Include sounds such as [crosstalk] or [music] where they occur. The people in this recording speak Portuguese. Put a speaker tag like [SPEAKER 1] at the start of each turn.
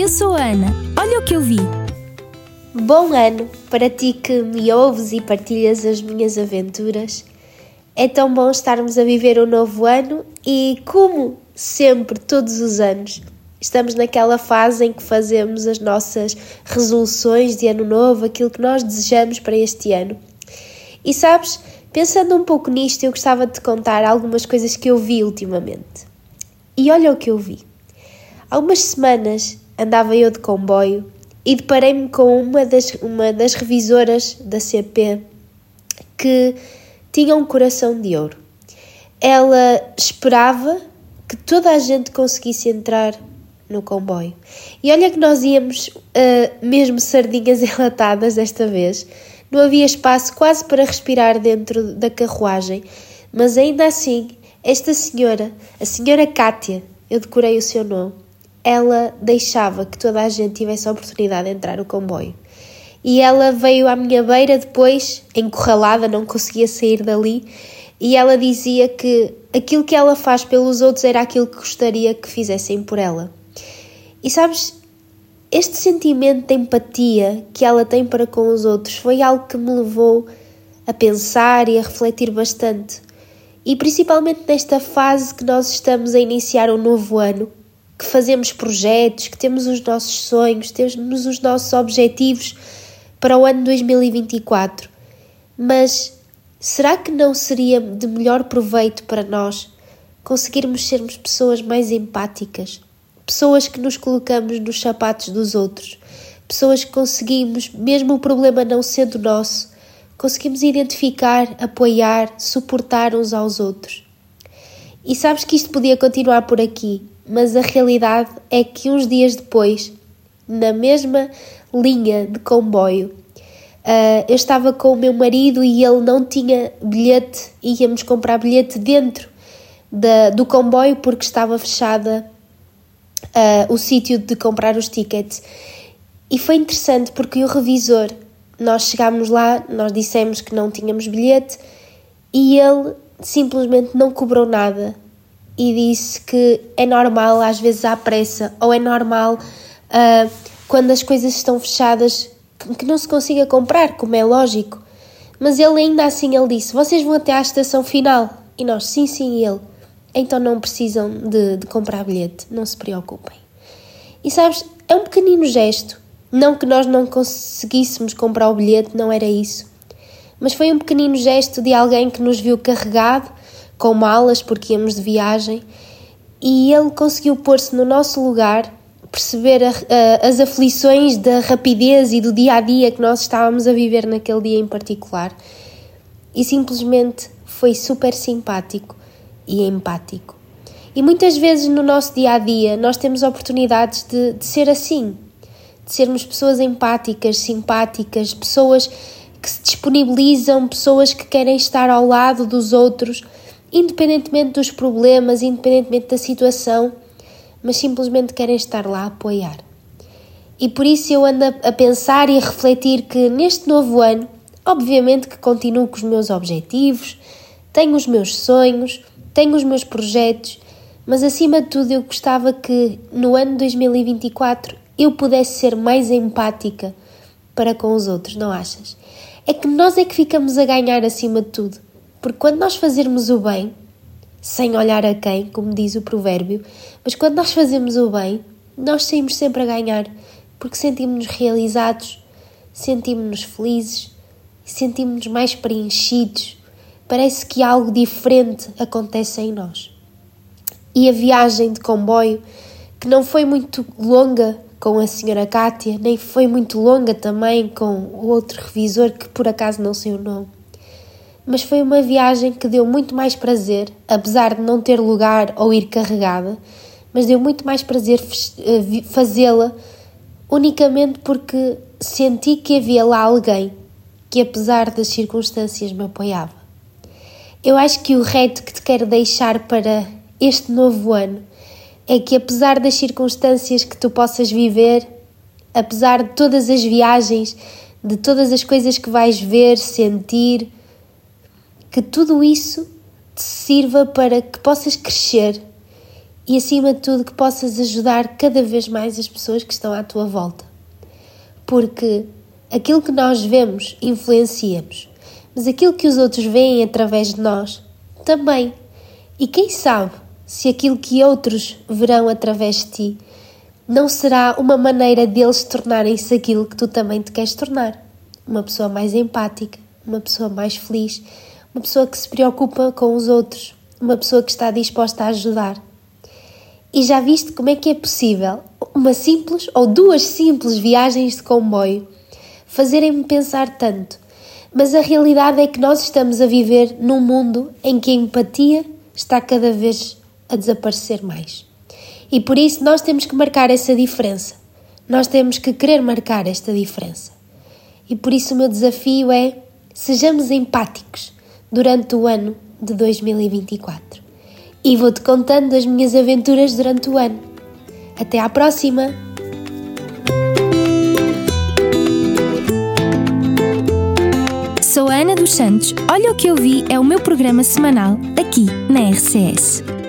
[SPEAKER 1] eu sou a Ana. Olha o que eu vi.
[SPEAKER 2] Bom ano para ti que me ouves e partilhas as minhas aventuras. É tão bom estarmos a viver um novo ano e, como sempre, todos os anos, estamos naquela fase em que fazemos as nossas resoluções de ano novo, aquilo que nós desejamos para este ano. E sabes, pensando um pouco nisto, eu gostava de te contar algumas coisas que eu vi ultimamente. E olha o que eu vi. Há umas semanas andava eu de comboio e deparei-me com uma das, uma das revisoras da CP que tinha um coração de ouro. Ela esperava que toda a gente conseguisse entrar no comboio. E olha que nós íamos uh, mesmo sardinhas [laughs] enlatadas desta vez. Não havia espaço quase para respirar dentro da carruagem, mas ainda assim, esta senhora, a senhora Kátia, eu decorei o seu nome, ela deixava que toda a gente tivesse a oportunidade de entrar no comboio. E ela veio à minha beira depois, encurralada, não conseguia sair dali, e ela dizia que aquilo que ela faz pelos outros era aquilo que gostaria que fizessem por ela. E sabes, este sentimento de empatia que ela tem para com os outros foi algo que me levou a pensar e a refletir bastante. E principalmente nesta fase que nós estamos a iniciar um novo ano, que fazemos projetos, que temos os nossos sonhos, temos os nossos objetivos para o ano 2024. Mas será que não seria de melhor proveito para nós conseguirmos sermos pessoas mais empáticas? Pessoas que nos colocamos nos sapatos dos outros, pessoas que conseguimos, mesmo o problema não sendo nosso, conseguimos identificar, apoiar, suportar uns aos outros. E sabes que isto podia continuar por aqui, mas a realidade é que uns dias depois, na mesma linha de comboio, uh, eu estava com o meu marido e ele não tinha bilhete, íamos comprar bilhete dentro da, do comboio porque estava fechada uh, o sítio de comprar os tickets. E foi interessante porque o revisor, nós chegámos lá, nós dissemos que não tínhamos bilhete e ele simplesmente não cobrou nada e disse que é normal, às vezes há pressa, ou é normal uh, quando as coisas estão fechadas que não se consiga comprar, como é lógico. Mas ele ainda assim ele disse: Vocês vão até à estação final? E nós, sim, sim, ele. Então não precisam de, de comprar bilhete, não se preocupem. E sabes, é um pequenino gesto. Não que nós não conseguíssemos comprar o bilhete, não era isso. Mas foi um pequenino gesto de alguém que nos viu carregado com malas porque íamos de viagem e ele conseguiu pôr-se no nosso lugar, perceber a, a, as aflições da rapidez e do dia a dia que nós estávamos a viver naquele dia em particular e simplesmente foi super simpático e empático. E muitas vezes no nosso dia a dia nós temos oportunidades de, de ser assim, de sermos pessoas empáticas, simpáticas, pessoas que se disponibilizam, pessoas que querem estar ao lado dos outros independentemente dos problemas, independentemente da situação, mas simplesmente querem estar lá a apoiar. E por isso eu ando a pensar e a refletir que neste novo ano, obviamente que continuo com os meus objetivos, tenho os meus sonhos, tenho os meus projetos, mas acima de tudo eu gostava que no ano 2024 eu pudesse ser mais empática para com os outros, não achas? É que nós é que ficamos a ganhar acima de tudo porque quando nós fazermos o bem, sem olhar a quem, como diz o provérbio, mas quando nós fazemos o bem, nós saímos sempre a ganhar, porque sentimos-nos realizados, sentimos-nos felizes, sentimos-nos mais preenchidos. Parece que algo diferente acontece em nós. E a viagem de comboio, que não foi muito longa com a senhora Kátia, nem foi muito longa também com o outro revisor que por acaso não sei o nome mas foi uma viagem que deu muito mais prazer, apesar de não ter lugar ou ir carregada, mas deu muito mais prazer eh, fazê-la unicamente porque senti que havia lá alguém que, apesar das circunstâncias, me apoiava. Eu acho que o reto que te quero deixar para este novo ano é que, apesar das circunstâncias que tu possas viver, apesar de todas as viagens, de todas as coisas que vais ver, sentir, que tudo isso te sirva para que possas crescer e, acima de tudo, que possas ajudar cada vez mais as pessoas que estão à tua volta. Porque aquilo que nós vemos influenciamos, mas aquilo que os outros veem através de nós também. E quem sabe se aquilo que outros verão através de ti não será uma maneira deles tornarem-se aquilo que tu também te queres tornar. Uma pessoa mais empática, uma pessoa mais feliz, uma pessoa que se preocupa com os outros, uma pessoa que está disposta a ajudar. E já viste como é que é possível uma simples ou duas simples viagens de comboio fazerem-me pensar tanto? Mas a realidade é que nós estamos a viver num mundo em que a empatia está cada vez a desaparecer mais. E por isso nós temos que marcar essa diferença. Nós temos que querer marcar esta diferença. E por isso o meu desafio é sejamos empáticos durante o ano de 2024. E vou-te contando as minhas aventuras durante o ano. Até à próxima!
[SPEAKER 1] Sou a Ana dos Santos. Olha o que eu vi é o meu programa semanal aqui na RCS.